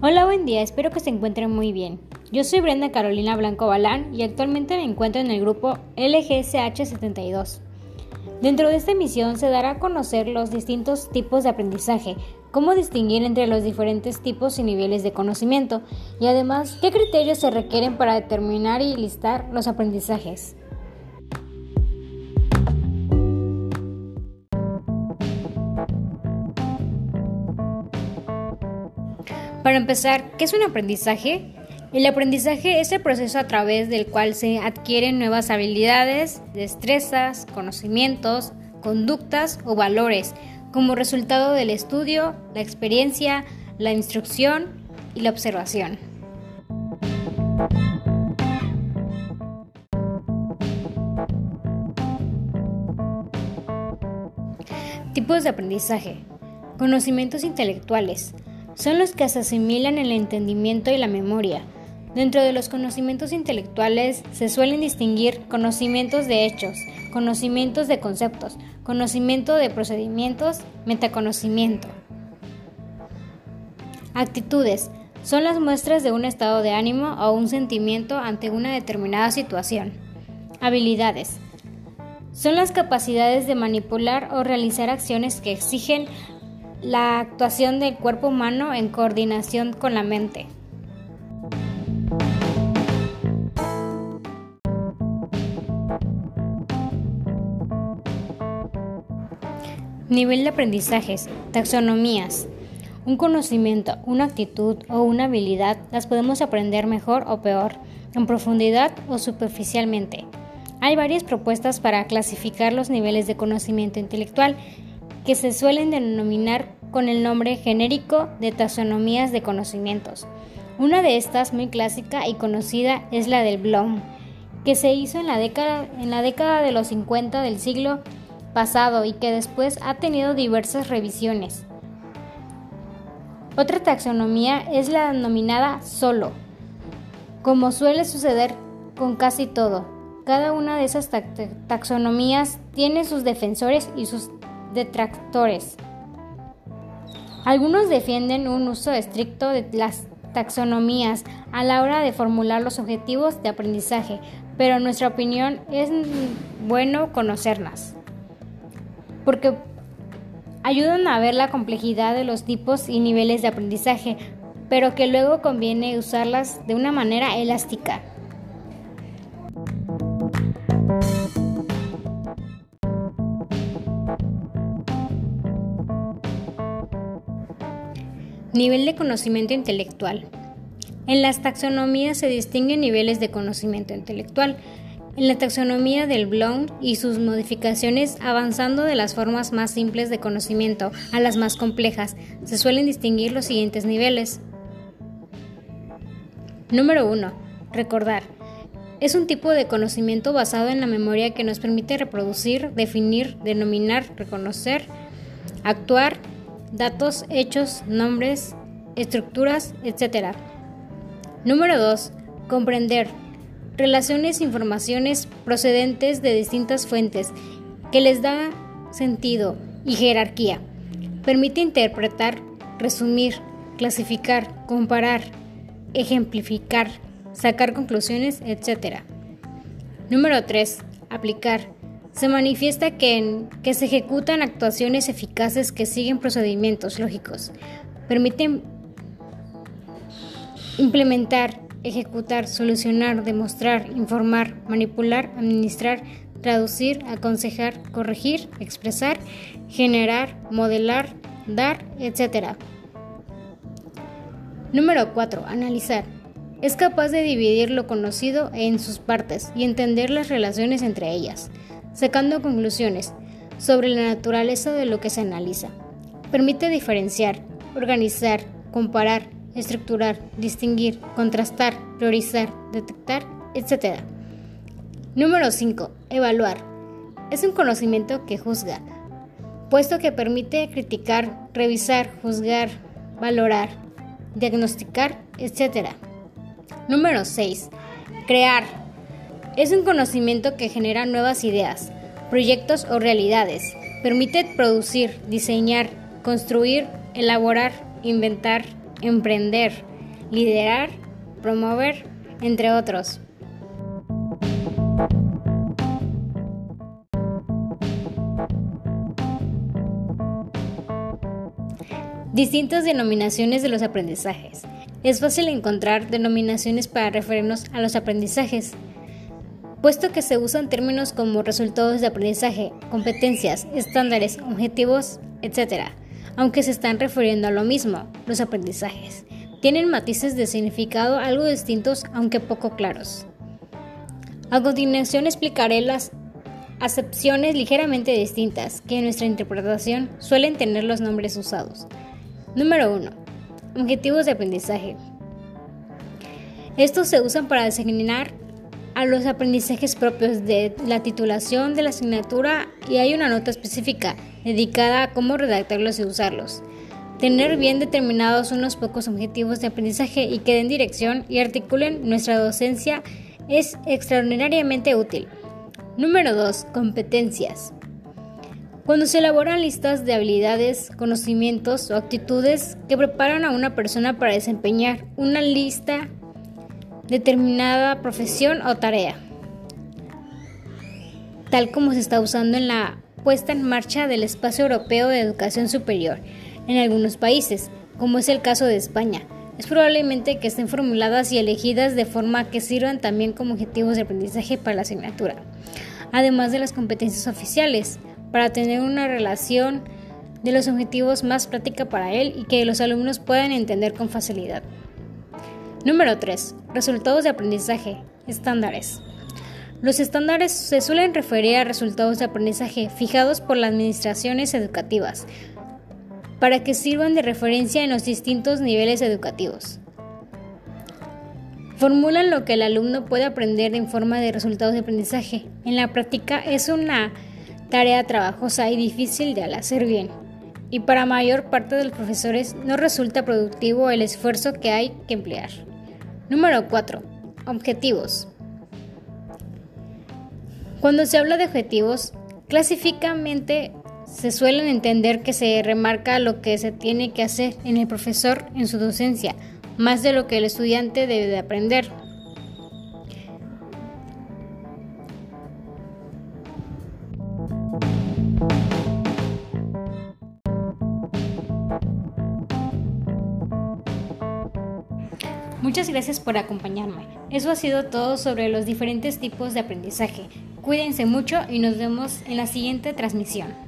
Hola, buen día, espero que se encuentren muy bien. Yo soy Brenda Carolina Blanco Balán y actualmente me encuentro en el grupo LGSH72. Dentro de esta emisión se dará a conocer los distintos tipos de aprendizaje, cómo distinguir entre los diferentes tipos y niveles de conocimiento y además qué criterios se requieren para determinar y listar los aprendizajes. Para empezar, ¿qué es un aprendizaje? El aprendizaje es el proceso a través del cual se adquieren nuevas habilidades, destrezas, conocimientos, conductas o valores como resultado del estudio, la experiencia, la instrucción y la observación. Tipos de aprendizaje. Conocimientos intelectuales son los que se asimilan el entendimiento y la memoria. Dentro de los conocimientos intelectuales se suelen distinguir conocimientos de hechos, conocimientos de conceptos, conocimiento de procedimientos, metaconocimiento. Actitudes son las muestras de un estado de ánimo o un sentimiento ante una determinada situación. Habilidades son las capacidades de manipular o realizar acciones que exigen la actuación del cuerpo humano en coordinación con la mente. Nivel de aprendizajes, taxonomías. Un conocimiento, una actitud o una habilidad las podemos aprender mejor o peor, en profundidad o superficialmente. Hay varias propuestas para clasificar los niveles de conocimiento intelectual que se suelen denominar con el nombre genérico de taxonomías de conocimientos. Una de estas, muy clásica y conocida, es la del Bloom, que se hizo en la década, en la década de los 50 del siglo pasado y que después ha tenido diversas revisiones. Otra taxonomía es la denominada solo. Como suele suceder con casi todo, cada una de esas taxonomías tiene sus defensores y sus detractores. Algunos defienden un uso estricto de las taxonomías a la hora de formular los objetivos de aprendizaje, pero en nuestra opinión es bueno conocerlas, porque ayudan a ver la complejidad de los tipos y niveles de aprendizaje, pero que luego conviene usarlas de una manera elástica. Nivel de conocimiento intelectual. En las taxonomías se distinguen niveles de conocimiento intelectual. En la taxonomía del Bloom y sus modificaciones, avanzando de las formas más simples de conocimiento a las más complejas, se suelen distinguir los siguientes niveles. Número 1. Recordar. Es un tipo de conocimiento basado en la memoria que nos permite reproducir, definir, denominar, reconocer, actuar, datos, hechos, nombres, estructuras, etc. Número 2. Comprender. Relaciones, informaciones procedentes de distintas fuentes que les da sentido y jerarquía. Permite interpretar, resumir, clasificar, comparar, ejemplificar, sacar conclusiones, etc. Número 3. Aplicar se manifiesta que, se ejecutan actuaciones eficaces que siguen procedimientos lógicos, permiten implementar, ejecutar, solucionar, demostrar, informar, manipular, administrar, traducir, aconsejar, corregir, expresar, generar, modelar, dar, etc. Número 4. Analizar. Es capaz de dividir lo conocido en sus partes y entender las relaciones entre ellas sacando conclusiones sobre la naturaleza de lo que se analiza. Permite diferenciar, organizar, comparar, estructurar, distinguir, contrastar, priorizar, detectar, etc. Número 5. Evaluar. Es un conocimiento que juzga, puesto que permite criticar, revisar, juzgar, valorar, diagnosticar, etc. Número 6. Crear es un conocimiento que genera nuevas ideas, proyectos o realidades. Permite producir, diseñar, construir, elaborar, inventar, emprender, liderar, promover, entre otros. Distintas denominaciones de los aprendizajes. Es fácil encontrar denominaciones para referirnos a los aprendizajes, puesto que se usan términos como resultados de aprendizaje, competencias, estándares, objetivos, etc., aunque se están refiriendo a lo mismo, los aprendizajes. Tienen matices de significado algo distintos, aunque poco claros. A continuación explicaré las acepciones ligeramente distintas que en nuestra interpretación suelen tener los nombres usados. Número 1. Objetivos de aprendizaje. Estos se usan para designar a los aprendizajes propios de la titulación de la asignatura y hay una nota específica dedicada a cómo redactarlos y usarlos. Tener bien determinados unos pocos objetivos de aprendizaje y que den dirección y articulen nuestra docencia es extraordinariamente útil. Número 2. Competencias. Cuando se elaboran listas de habilidades, conocimientos o actitudes que preparan a una persona para desempeñar una lista determinada profesión o tarea, tal como se está usando en la puesta en marcha del Espacio Europeo de Educación Superior en algunos países, como es el caso de España. Es probablemente que estén formuladas y elegidas de forma que sirvan también como objetivos de aprendizaje para la asignatura, además de las competencias oficiales para tener una relación de los objetivos más práctica para él y que los alumnos puedan entender con facilidad. Número 3. Resultados de aprendizaje. Estándares. Los estándares se suelen referir a resultados de aprendizaje fijados por las administraciones educativas para que sirvan de referencia en los distintos niveles educativos. Formulan lo que el alumno puede aprender en forma de resultados de aprendizaje. En la práctica es una tarea trabajosa y difícil de hacer bien. Y para mayor parte de los profesores no resulta productivo el esfuerzo que hay que emplear. Número 4. Objetivos. Cuando se habla de objetivos, clásicamente se suelen entender que se remarca lo que se tiene que hacer en el profesor en su docencia, más de lo que el estudiante debe de aprender. Muchas gracias por acompañarme. Eso ha sido todo sobre los diferentes tipos de aprendizaje. Cuídense mucho y nos vemos en la siguiente transmisión.